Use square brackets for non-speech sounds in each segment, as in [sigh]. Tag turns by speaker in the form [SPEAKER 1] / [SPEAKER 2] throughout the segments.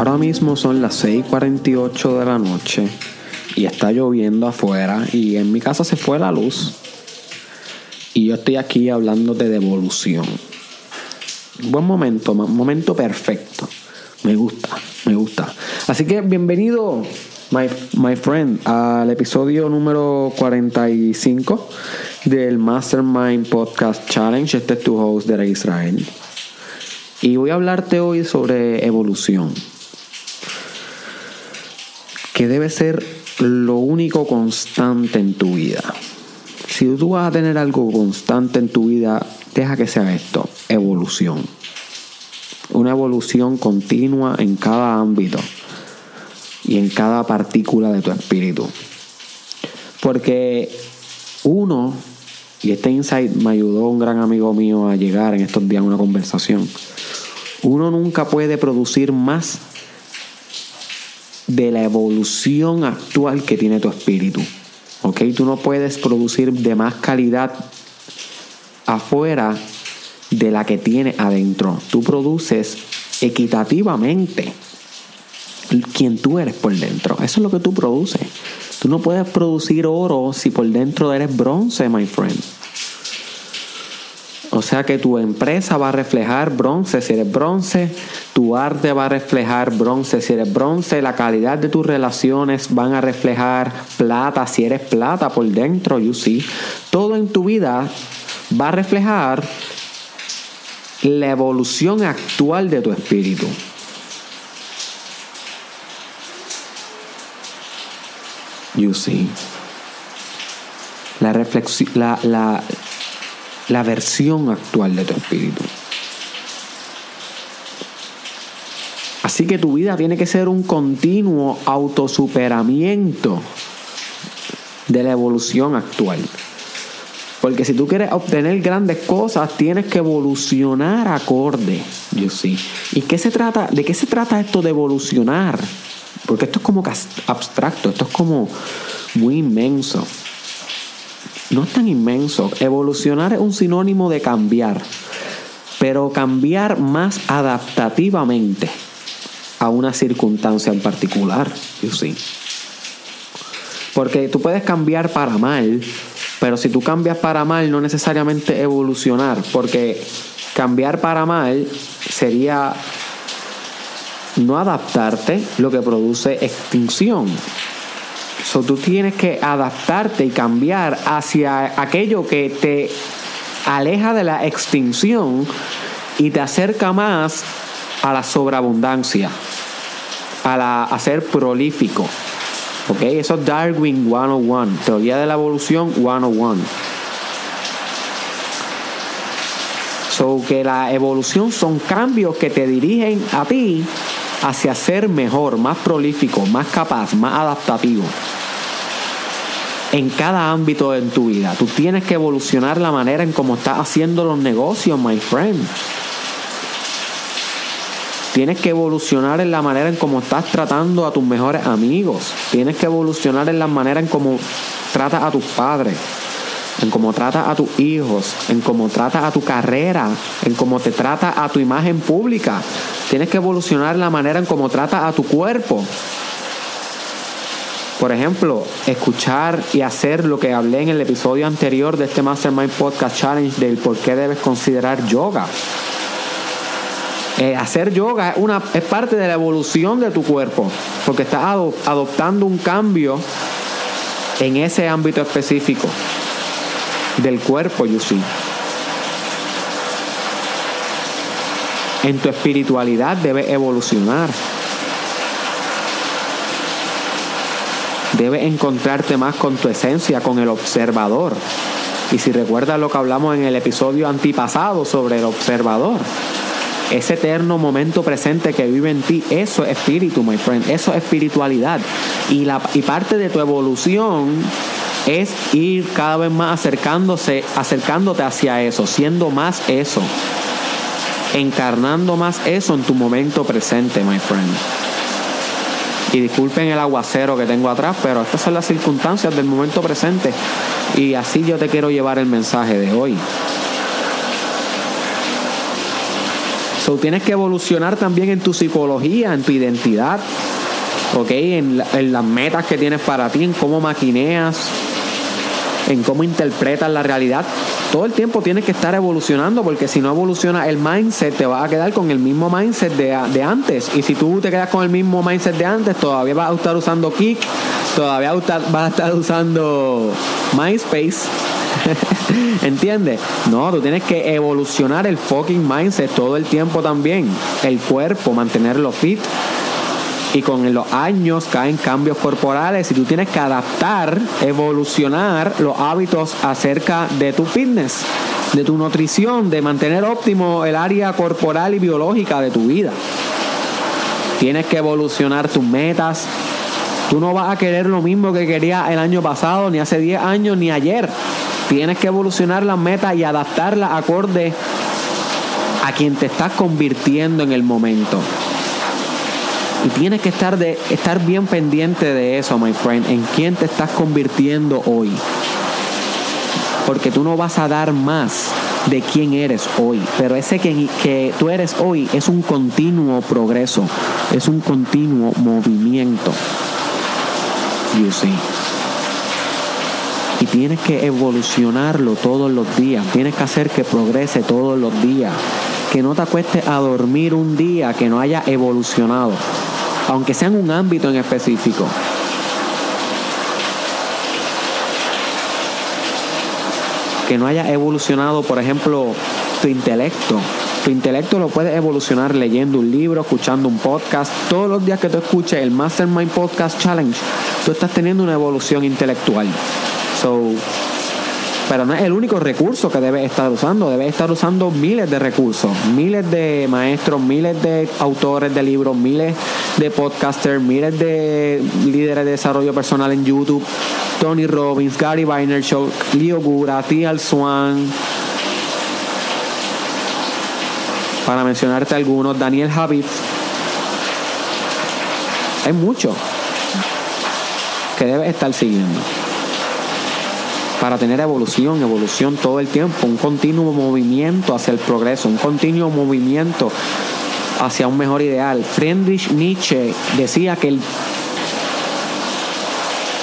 [SPEAKER 1] Ahora mismo son las 6:48 de la noche y está lloviendo afuera y en mi casa se fue la luz. Y yo estoy aquí hablándote de evolución. Buen momento, momento perfecto. Me gusta, me gusta. Así que bienvenido, my, my friend, al episodio número 45 del Mastermind Podcast Challenge. Este es tu host, de Israel. Y voy a hablarte hoy sobre evolución. Que debe ser lo único constante en tu vida. Si tú vas a tener algo constante en tu vida, deja que sea esto, evolución. Una evolución continua en cada ámbito y en cada partícula de tu espíritu. Porque uno, y este insight me ayudó un gran amigo mío a llegar en estos días a una conversación, uno nunca puede producir más de la evolución actual que tiene tu espíritu. ¿Ok? Tú no puedes producir de más calidad afuera de la que tiene adentro. Tú produces equitativamente quien tú eres por dentro. Eso es lo que tú produces. Tú no puedes producir oro si por dentro eres bronce, my friend. O sea que tu empresa va a reflejar bronce si eres bronce, tu arte va a reflejar bronce si eres bronce, la calidad de tus relaciones van a reflejar plata si eres plata por dentro, you see. Todo en tu vida va a reflejar la evolución actual de tu espíritu. You see. La reflexión, la, la, la versión actual de tu espíritu. Así que tu vida tiene que ser un continuo autosuperamiento de la evolución actual. Porque si tú quieres obtener grandes cosas, tienes que evolucionar acorde. Yo sí. ¿Y qué se trata? ¿De qué se trata esto de evolucionar? Porque esto es como abstracto, esto es como muy inmenso no es tan inmenso. Evolucionar es un sinónimo de cambiar, pero cambiar más adaptativamente a una circunstancia en particular, you see. Porque tú puedes cambiar para mal, pero si tú cambias para mal no necesariamente evolucionar, porque cambiar para mal sería no adaptarte, lo que produce extinción. So, tú tienes que adaptarte y cambiar hacia aquello que te aleja de la extinción y te acerca más a la sobreabundancia, a, la, a ser prolífico. ¿Ok? Eso es Darwin 101, teoría de la evolución 101. So que la evolución son cambios que te dirigen a ti hacia ser mejor, más prolífico, más capaz, más adaptativo en cada ámbito de tu vida. Tú tienes que evolucionar la manera en cómo estás haciendo los negocios, my friend. Tienes que evolucionar en la manera en cómo estás tratando a tus mejores amigos. Tienes que evolucionar en la manera en cómo tratas a tus padres, en cómo tratas a tus hijos, en cómo tratas a tu carrera, en cómo te trata a tu imagen pública. Tienes que evolucionar la manera en cómo tratas a tu cuerpo. Por ejemplo, escuchar y hacer lo que hablé en el episodio anterior de este Mastermind Podcast Challenge del por qué debes considerar yoga. Eh, hacer yoga es, una, es parte de la evolución de tu cuerpo, porque estás adoptando un cambio en ese ámbito específico del cuerpo, you see. En tu espiritualidad debe evolucionar. Debes encontrarte más con tu esencia, con el observador. Y si recuerdas lo que hablamos en el episodio antipasado sobre el observador, ese eterno momento presente que vive en ti, eso es espíritu, my friend, eso es espiritualidad. Y, la, y parte de tu evolución es ir cada vez más acercándose, acercándote hacia eso, siendo más eso, encarnando más eso en tu momento presente, my friend. Y disculpen el aguacero que tengo atrás, pero estas son las circunstancias del momento presente. Y así yo te quiero llevar el mensaje de hoy. So, tienes que evolucionar también en tu psicología, en tu identidad, ¿ok? En, en las metas que tienes para ti, en cómo maquineas, en cómo interpretas la realidad. Todo el tiempo tienes que estar evolucionando porque si no evoluciona el mindset te vas a quedar con el mismo mindset de, de antes. Y si tú te quedas con el mismo mindset de antes, todavía vas a estar usando Kick, todavía vas a estar usando MySpace. [laughs] ¿Entiendes? No, tú tienes que evolucionar el fucking mindset todo el tiempo también. El cuerpo, mantenerlo fit y con los años caen cambios corporales y tú tienes que adaptar, evolucionar los hábitos acerca de tu fitness, de tu nutrición, de mantener óptimo el área corporal y biológica de tu vida. Tienes que evolucionar tus metas. Tú no vas a querer lo mismo que querías el año pasado, ni hace 10 años, ni ayer. Tienes que evolucionar las metas y adaptarlas acorde a quien te estás convirtiendo en el momento. Y tienes que estar, de, estar bien pendiente de eso, my friend, en quién te estás convirtiendo hoy. Porque tú no vas a dar más de quién eres hoy. Pero ese que, que tú eres hoy es un continuo progreso, es un continuo movimiento. You see. Y tienes que evolucionarlo todos los días. Tienes que hacer que progrese todos los días. Que no te acuestes a dormir un día que no haya evolucionado aunque sea en un ámbito en específico. Que no haya evolucionado, por ejemplo, tu intelecto. Tu intelecto lo puedes evolucionar leyendo un libro, escuchando un podcast. Todos los días que tú escuches el Mastermind Podcast Challenge, tú estás teniendo una evolución intelectual. So, pero no es el único recurso que debes estar usando, debes estar usando miles de recursos, miles de maestros, miles de autores de libros, miles de podcasters, miles de líderes de desarrollo personal en YouTube, Tony Robbins, Gary Vaynerchuk, Leo Gura, Tial Swan, para mencionarte algunos, Daniel Javid. Hay mucho que debes estar siguiendo para tener evolución, evolución todo el tiempo, un continuo movimiento hacia el progreso, un continuo movimiento hacia un mejor ideal. Friedrich Nietzsche decía que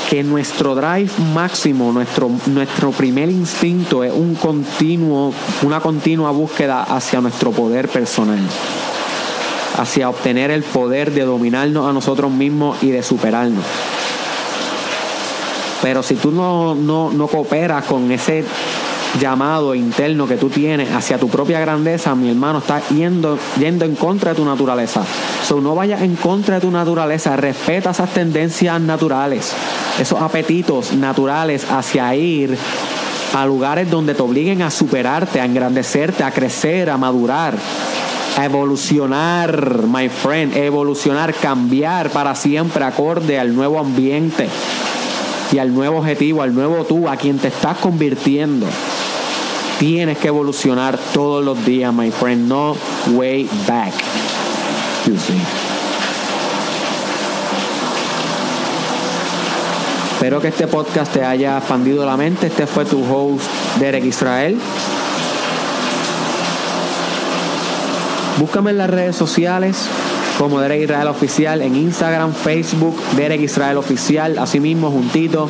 [SPEAKER 1] que nuestro drive máximo, nuestro, nuestro primer instinto es un continuo, una continua búsqueda hacia nuestro poder personal, hacia obtener el poder de dominarnos a nosotros mismos y de superarnos. Pero si tú no, no, cooperas con ese llamado interno que tú tienes hacia tu propia grandeza, mi hermano, estás yendo, yendo en contra de tu naturaleza. So, no vayas en contra de tu naturaleza, respeta esas tendencias naturales, esos apetitos naturales hacia ir a lugares donde te obliguen a superarte, a engrandecerte, a crecer, a madurar, a evolucionar, my friend, evolucionar, cambiar para siempre acorde al nuevo ambiente y al nuevo objetivo, al nuevo tú, a quien te estás convirtiendo. Tienes que evolucionar todos los días, my friend. No way back. Espero que este podcast te haya expandido la mente. Este fue tu host, Derek Israel. Búscame en las redes sociales como Derek Israel Oficial en Instagram, Facebook, Derek Israel Oficial, asimismo juntito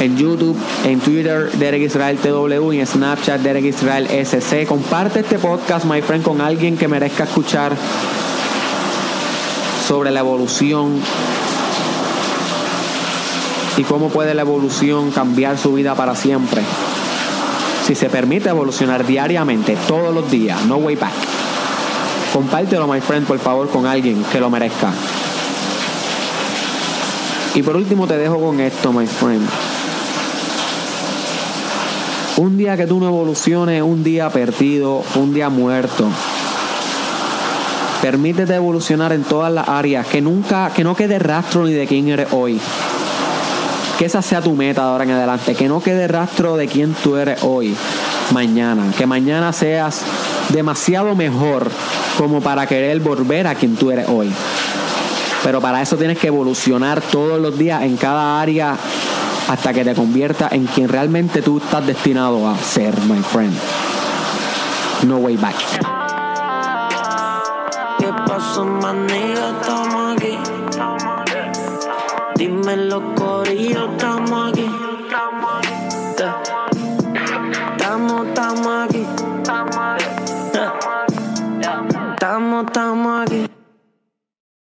[SPEAKER 1] en YouTube, en Twitter, Derek Israel TW y en Snapchat, Derek Israel SC. Comparte este podcast, my friend, con alguien que merezca escuchar sobre la evolución y cómo puede la evolución cambiar su vida para siempre. Si se permite evolucionar diariamente, todos los días, no way back. Compártelo, my friend, por favor, con alguien que lo merezca. Y por último te dejo con esto, my friend. Un día que tú no evoluciones, un día perdido, un día muerto. Permítete evolucionar en todas las áreas, que nunca, que no quede rastro ni de quién eres hoy. Que esa sea tu meta de ahora en adelante, que no quede rastro de quién tú eres hoy, mañana. Que mañana seas demasiado mejor como para querer volver a quien tú eres hoy. Pero para eso tienes que evolucionar todos los días en cada área hasta que te conviertas en quien realmente tú estás destinado a ser, my friend. No way back.
[SPEAKER 2] somos niggas, los corillos, estamos aquí.